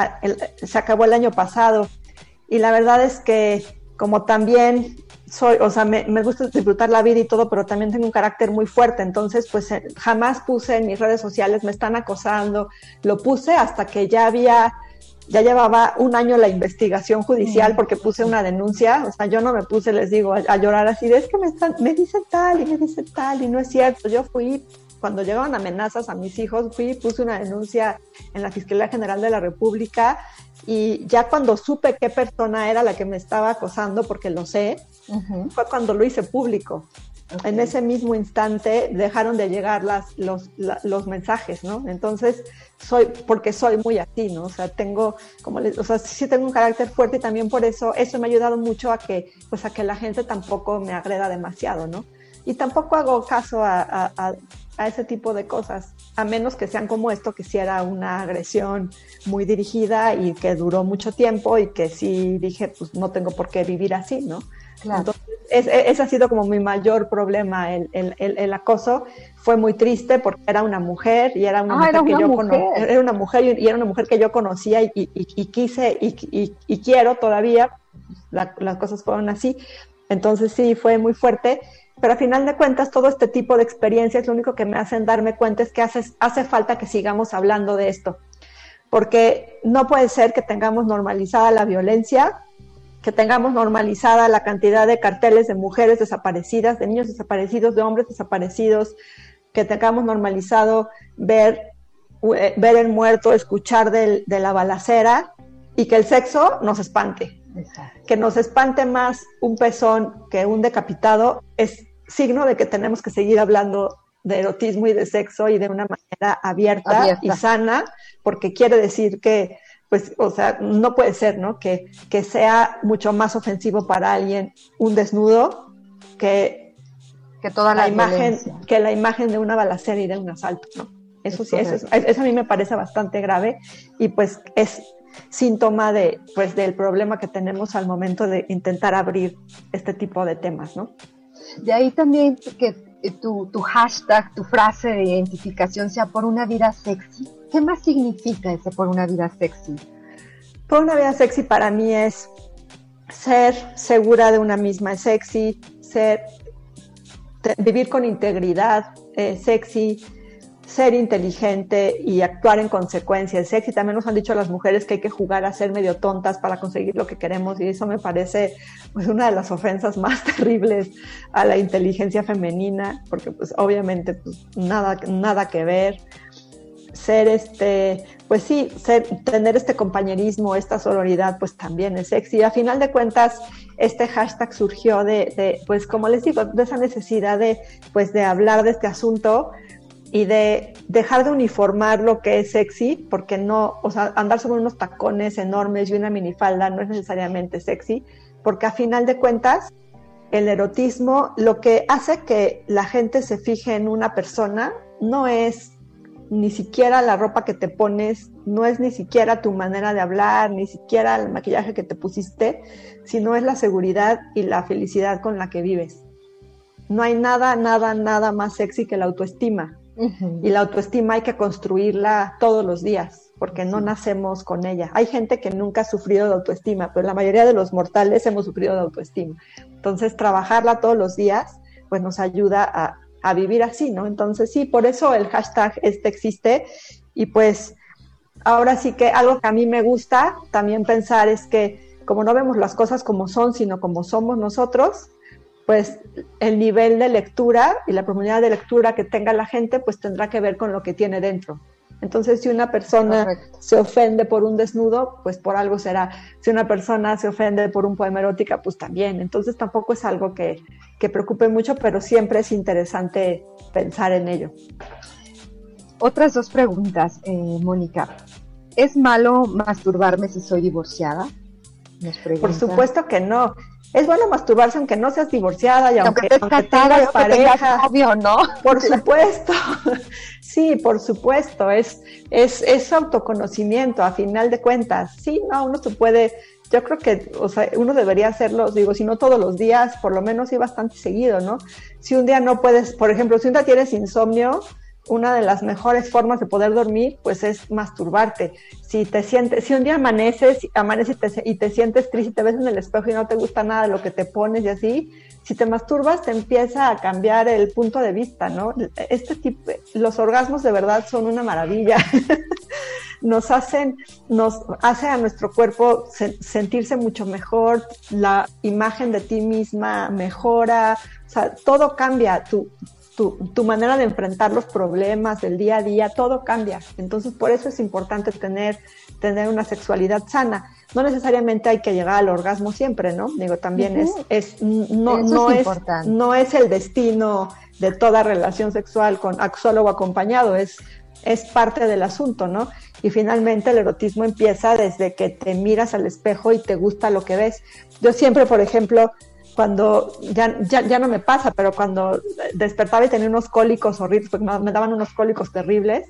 se acabó el año pasado. Y la verdad es que como también soy, o sea, me, gusta disfrutar la vida y todo, pero también tengo un carácter muy fuerte, entonces pues eh, jamás puse en mis redes sociales, me están acosando, lo puse hasta que ya había, ya llevaba un año la investigación judicial porque puse una denuncia, o sea, yo no me puse, les digo, a, llorar así, de, es que me, están, me dicen tal y me dicen tal y no es cierto, yo fui, cuando llegaban amenazas a mis hijos, fui y puse una denuncia en la Fiscalía General de la República y ya cuando supe qué persona era la que me estaba acosando, porque lo sé, fue cuando lo hice público. En ese mismo instante dejaron de llegar las, los, los mensajes, ¿no? Entonces, soy, porque soy muy así, ¿no? O sea, tengo, como les, o sea, sí tengo un carácter fuerte y también por eso, eso me ha ayudado mucho a que, pues a que la gente tampoco me agreda demasiado, ¿no? Y tampoco hago caso a, a, a ese tipo de cosas, a menos que sean como esto, que si era una agresión muy dirigida y que duró mucho tiempo y que sí dije, pues no tengo por qué vivir así, ¿no? Entonces, ese ha sido como mi mayor problema, el, el, el, acoso. Fue muy triste porque era una mujer y era una ah, mujer que yo conocía, era una mujer y, era una mujer que yo conocía y, y, y quise y, quiero todavía. las cosas fueron así. Entonces sí, fue muy fuerte. Pero a final de cuentas, todo este tipo de experiencias lo único que me hacen darme cuenta es que hace, hace falta que sigamos hablando de esto. Porque no puede ser que tengamos normalizada la violencia, que tengamos normalizada la cantidad de carteles de mujeres desaparecidas, de niños desaparecidos, de hombres desaparecidos, que tengamos normalizado ver, eh, ver el muerto, escuchar de la balacera y que el sexo nos espante. Que nos espante más un pezón que un decapitado es signo de que tenemos que seguir hablando de erotismo y de sexo y de una manera abierta. y sana, porque quiere decir que pues, o sea, no puede ser, ¿no? Que, que sea mucho más ofensivo para alguien un desnudo que, que toda la, imagen, que la imagen de una balacera y de un asalto, ¿no? Eso sí, eso, eso, a mí me parece bastante grave y pues es síntoma de, pues, del problema que tenemos al momento de intentar abrir este tipo de temas, ¿no? De ahí también que tu, tu hashtag, tu frase de identificación sea por una vida sexy ¿Qué más significa ese por una vida sexy? Por una vida sexy para mí es ser segura de una misma, sexy, ser, vivir con integridad, sexy, ser inteligente y actuar en consecuencia. Es sexy. También nos han dicho las mujeres que hay que jugar a ser medio tontas para conseguir lo que queremos y eso me parece pues, una de las ofensas más terribles a la inteligencia femenina, porque pues obviamente pues, nada, nada que ver ser este, pues sí, tener este compañerismo, esta sororidad, pues también es sexy. A final de cuentas, este hashtag surgió de, de, pues como les digo, de esa necesidad de, pues de hablar de este asunto y de dejar de uniformar lo que es sexy, porque no, o sea, andar sobre unos tacones enormes y una minifalda no es necesariamente sexy, porque a final de cuentas, el erotismo, lo que hace que la gente se fije en una persona no es ni siquiera la ropa que te pones, no es ni siquiera tu manera de hablar, ni siquiera el maquillaje que te pusiste, sino es la seguridad y la felicidad con la que vives. No hay nada, nada, nada más sexy que la autoestima. Y la autoestima hay que construirla todos los días, porque no nacemos con ella. Hay gente que nunca ha sufrido de autoestima, pero la mayoría de los mortales hemos sufrido de autoestima. Entonces, trabajarla todos los días, pues nos ayuda a, a vivir así, ¿no? Entonces sí, por eso el hashtag este existe y pues ahora sí que algo que a mí me gusta también pensar es que como no vemos las cosas como son, sino como somos nosotros, pues el nivel de lectura y la profundidad de lectura que tenga la gente, pues tendrá que ver con lo que tiene dentro. Entonces, si una persona se ofende por un desnudo, pues por algo será. Si una persona se ofende por un poema erótica, pues también. Entonces, tampoco es algo que, que preocupe mucho, pero siempre es interesante pensar en ello. Otras dos preguntas, eh, Mónica. ¿Es malo masturbarme si soy divorciada? Por supuesto que no es bueno masturbarse aunque no seas divorciada y aunque, aunque, tengas pareja. Obvio, ¿no? Por supuesto. sí, por supuesto. Es, es, es autoconocimiento a final de cuentas. Sí, no, uno se puede, yo creo que, o sea, uno debería hacerlo, digo, si no todos los días, por lo menos sí bastante seguido, ¿no? Si un día no puedes, por ejemplo, si un día tienes insomnio, una de las mejores formas de poder dormir, pues es masturbarte. Si te sientes, si un día amaneces, amaneces y te, sientes triste, te ves en el espejo y no te gusta nada de lo que te pones y así, si te masturbas te empieza a cambiar el punto de vista, ¿no? Este tipo, los orgasmos de verdad son una maravilla. nos hacen, nos hace a nuestro cuerpo sentirse mucho mejor, la imagen de ti misma mejora, o sea, todo cambia, tu, manera de enfrentar los problemas del día a día, todo cambia. Entonces, por eso es importante tener, tener una sexualidad sana. No necesariamente hay que llegar al orgasmo siempre, ¿no? Digo, también es, es, no, no, es, no es el destino de toda relación sexual con solo o acompañado, es, es parte del asunto, ¿no? Y finalmente el erotismo empieza desde que te miras al espejo y te gusta lo que ves. Yo siempre, por ejemplo, cuando ya, ya, no me pasa, pero cuando despertaba y tenía unos cólicos horribles, porque me, daban unos cólicos terribles,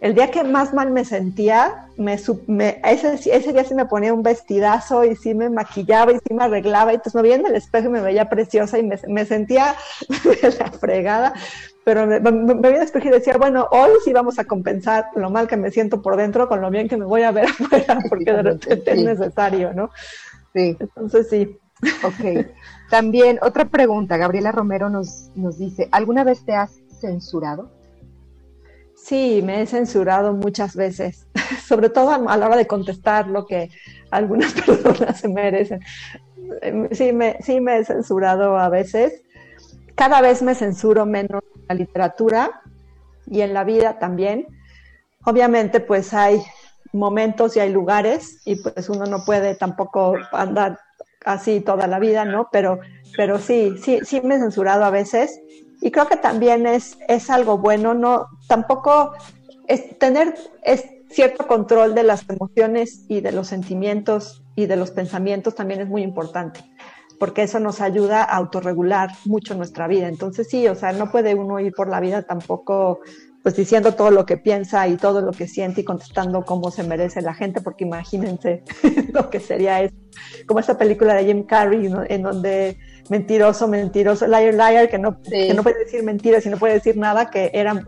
el día que más mal me sentía, me, ese, ese, día sí me ponía un vestidazo y sí me maquillaba y sí me arreglaba y entonces me veía en el espejo y me veía preciosa y me, me sentía la fregada, pero me, me, veía en el espejo y decía, bueno, hoy sí vamos a compensar lo mal que me siento por dentro con lo bien que me voy a ver afuera, porque de repente es necesario, ¿no? Sí. Entonces sí. Ok. También otra pregunta, Gabriela Romero nos, nos dice, ¿alguna vez te has censurado? Sí, me he censurado muchas veces, sobre todo a la hora de contestar lo que algunas personas se merecen. Sí me, sí me he censurado a veces. Cada vez me censuro menos en la literatura y en la vida también. Obviamente, pues hay momentos y hay lugares y pues uno no puede tampoco andar así toda la vida, ¿no? Pero, pero sí, sí, sí me he censurado a veces y creo que también es, es algo bueno, ¿no? Tampoco es tener es cierto control de las emociones y de los sentimientos y de los pensamientos también es muy importante porque eso nos ayuda a autorregular mucho nuestra vida. Entonces sí, o sea, no puede uno ir por la vida tampoco pues diciendo todo lo que piensa y todo lo que siente y contestando cómo se merece la gente, porque imagínense lo que sería eso. Como esta película de Jim Carrey, en donde mentiroso, mentiroso, liar, liar, que no, que no puede decir mentiras y no puede decir nada, que eran,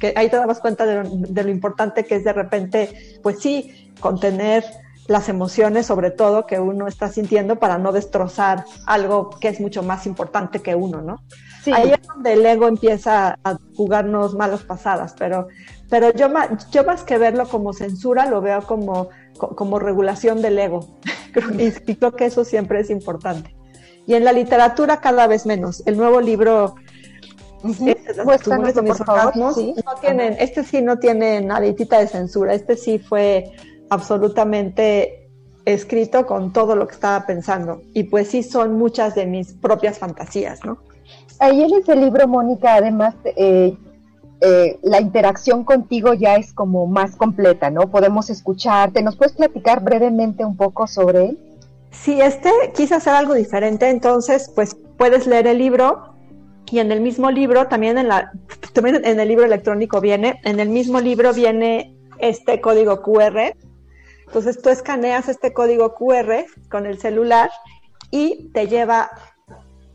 que ahí te dabas cuenta de lo, de lo importante que es de repente, pues sí, contener las emociones, sobre todo, que uno está sintiendo para no destrozar algo que es mucho más importante que uno, ¿no? Ahí es donde el ego empieza a jugarnos malas pasadas, pero, pero yo, yo más que verlo como censura, lo veo como, como regulación del ego. y creo que eso siempre es importante. Y en la literatura cada vez menos. El nuevo libro este sí no tiene naditita de censura, este sí fue absolutamente escrito con todo lo que estaba pensando. Y pues sí son muchas de mis propias fantasías, ¿no? Ahí en ese libro, Mónica, además, eh, eh, la interacción contigo ya es como más completa, ¿no? Podemos escucharte. ¿Nos puedes platicar brevemente un poco sobre él? Sí, este quise hacer algo diferente, entonces, pues puedes leer el libro y en el mismo libro, también en, la, también en el libro electrónico viene, en el mismo libro viene este código QR entonces tú escaneas este código QR con el celular y te lleva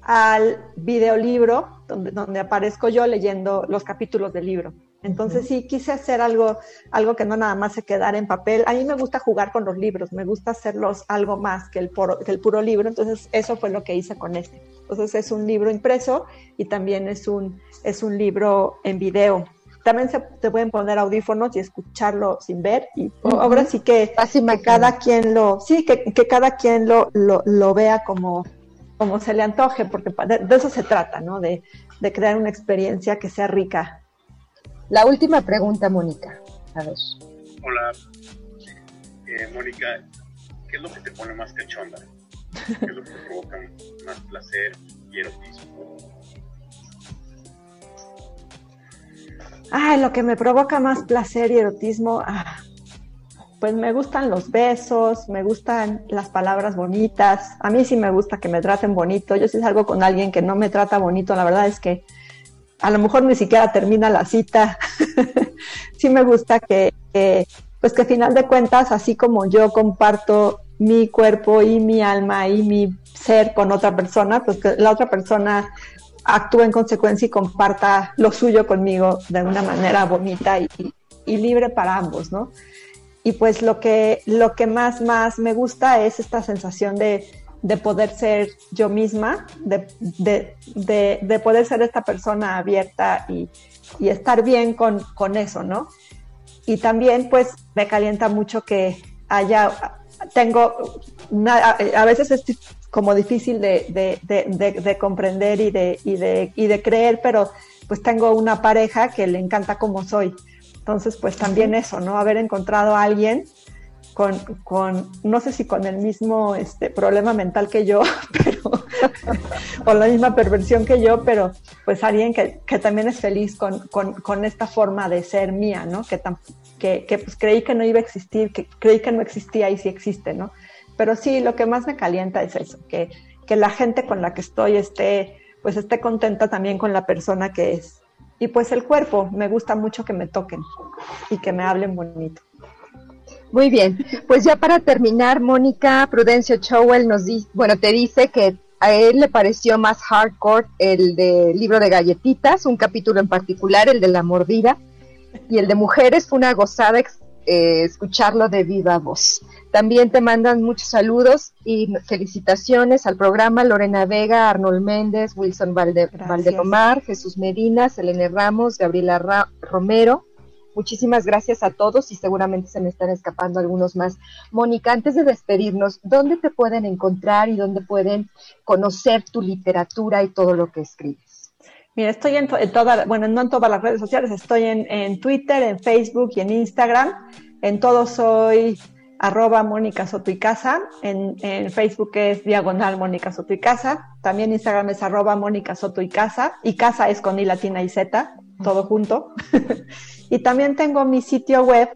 al videolibro donde, donde aparezco yo leyendo los capítulos del libro. Entonces sí quise hacer algo, algo que no nada más se quedara en papel. A mí me gusta jugar con los libros, me gusta hacerlos algo más que el, que el puro libro. Entonces eso fue lo que hice con este. Entonces es un libro impreso y también es un, es un libro en video. También se, pueden poner audífonos y escucharlo sin ver. Y ahora sí que, cada quien lo, sí, que, cada quien lo, lo, vea como, como se le antoje, porque de, eso se trata, ¿no? De, de, crear una experiencia que sea rica. La última pregunta, Mónica. A ver. Hola, eh, Mónica, ¿qué es lo que te pone más cachonda? ¿Qué es lo que te provoca más placer y erotismo? Ay, lo que me provoca más placer y erotismo, ah, pues me gustan los besos, me gustan las palabras bonitas. A mí sí me gusta que me traten bonito. Yo si salgo con alguien que no me trata bonito, la verdad es que a lo mejor ni siquiera termina la cita. sí me gusta que, pues que al final de cuentas, así como yo comparto mi cuerpo y mi alma y mi ser con otra persona, pues que la otra persona actúe en consecuencia y comparta lo suyo conmigo de una manera bonita y, libre para ambos, ¿no? Y pues lo que, lo que más, más me gusta es esta sensación de, poder ser yo misma, de, poder ser esta persona abierta y, estar bien con, con, eso, ¿no? Y también pues me calienta mucho que haya, tengo, a veces es como difícil de, comprender y de, y, de, y de creer, pero pues tengo una pareja que le encanta como soy. Entonces, pues también eso, ¿no? Haber encontrado a alguien con, con, no sé si con el mismo este, problema mental que yo, pero, o la misma perversión que yo, pero pues alguien que, que también es feliz con, con, con, esta forma de ser mía, ¿no? Que, que, que, pues creí que no iba a existir, que creí que no existía y sí existe, ¿no? Pero sí, lo que más me calienta es eso, que, que la gente con la que estoy esté, pues esté contenta también con la persona que es. Y pues el cuerpo, me gusta mucho que me toquen y que me hablen bonito. Muy bien, pues ya para terminar, Mónica Prudencio Chowell nos dice, bueno, te dice que a él le pareció más hardcore el del libro de galletitas, un capítulo en particular, el de la mordida, y el de mujeres fue una gozada eh, escucharlo de viva voz. También te mandan muchos saludos y felicitaciones al programa Lorena Vega, Arnold Méndez, Wilson Valde Valdelomar, Jesús Medina, Selene Ramos, Gabriela Romero, Muchísimas gracias a todos y seguramente se me están escapando algunos más. Mónica, antes de despedirnos, ¿dónde te pueden encontrar y dónde pueden conocer tu literatura y todo lo que escribes? Mira, estoy en, todas, bueno, no en todas las redes sociales, estoy en, Twitter, en Facebook y en Instagram. En todo soy arroba Mónica Soto y Casa, en, en, Facebook es diagonal Mónica Soto y Casa, también Instagram es arroba Mónica Soto y Casa, y Casa es con I latina y Z, todo junto. y también tengo mi sitio web,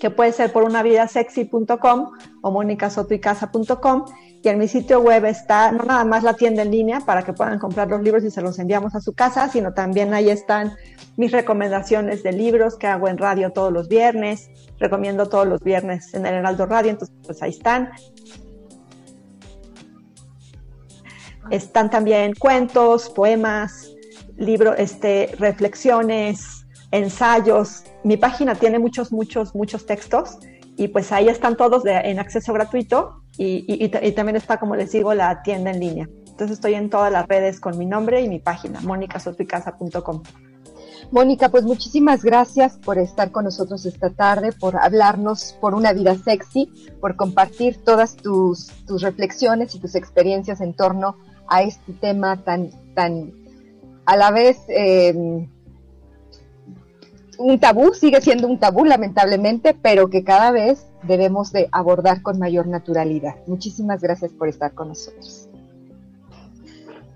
que puede ser por unavidasexy.com o monicasotoycasa.com. Y en mi sitio web está no nada más la tienda en línea para que puedan comprar los libros y se los enviamos a su casa, sino también ahí están mis recomendaciones de libros que hago en radio todos los viernes. Recomiendo todos los viernes en el Heraldo Radio, entonces pues ahí están. Están también cuentos, poemas, libros, este, reflexiones, ensayos. Mi página tiene muchos, muchos, muchos textos y pues ahí están todos en acceso gratuito y, y, también está, como les digo, la tienda en línea. Entonces estoy en todas las redes con mi nombre y mi página, monicasotuicasa.com. Mónica, pues muchísimas gracias por estar con nosotros esta tarde, por hablarnos por una vida sexy, por compartir todas tus, tus reflexiones y tus experiencias en torno a este tema tan, tan a la vez eh, un tabú, sigue siendo un tabú lamentablemente, pero que cada vez debemos de abordar con mayor naturalidad. Muchísimas gracias por estar con nosotros.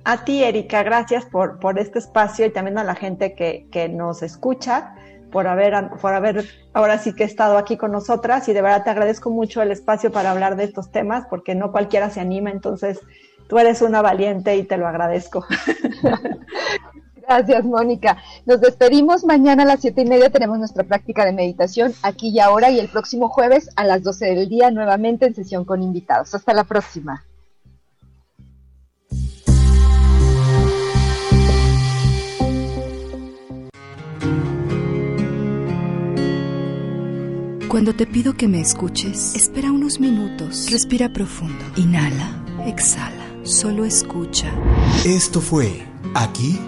A ti, Erika, gracias por, por este espacio y también a la gente que, que nos escucha, por haber, por haber ahora sí que estado aquí con nosotras y de verdad te agradezco mucho el espacio para hablar de estos temas porque no cualquiera se anima, entonces tú eres una valiente y te lo agradezco. Gracias, Mónica. Nos despedimos. Mañana a las siete y media tenemos nuestra práctica de meditación aquí y ahora y el próximo jueves a las doce del día nuevamente en sesión con invitados. Hasta la próxima. Cuando te pido que me escuches, espera unos minutos, respira profundo, inhala, exhala, solo escucha. Esto fue aquí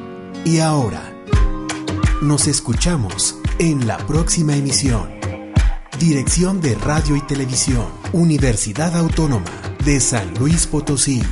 y ahora. Nos escuchamos en la próxima emisión. Dirección de Radio y Televisión, Universidad Autónoma de San Luis Potosí.